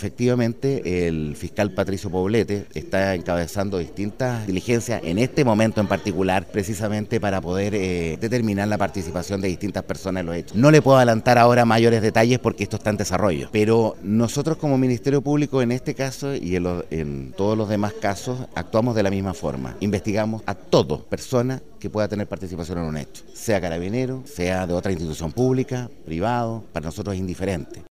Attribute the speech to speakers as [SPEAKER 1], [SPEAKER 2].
[SPEAKER 1] Efectivamente, el fiscal Patricio Poblete está encabezando distintas diligencias en este momento en particular, precisamente para poder eh, determinar la participación de distintas personas en los hechos. No le puedo adelantar ahora mayores detalles porque esto está en desarrollo, pero nosotros como Ministerio Público en este caso y en, en todos los demás casos actuamos de la misma forma. Investigamos a toda persona que pueda tener participación en un hecho, sea carabinero, sea de otra institución pública, privado, para nosotros es indiferente.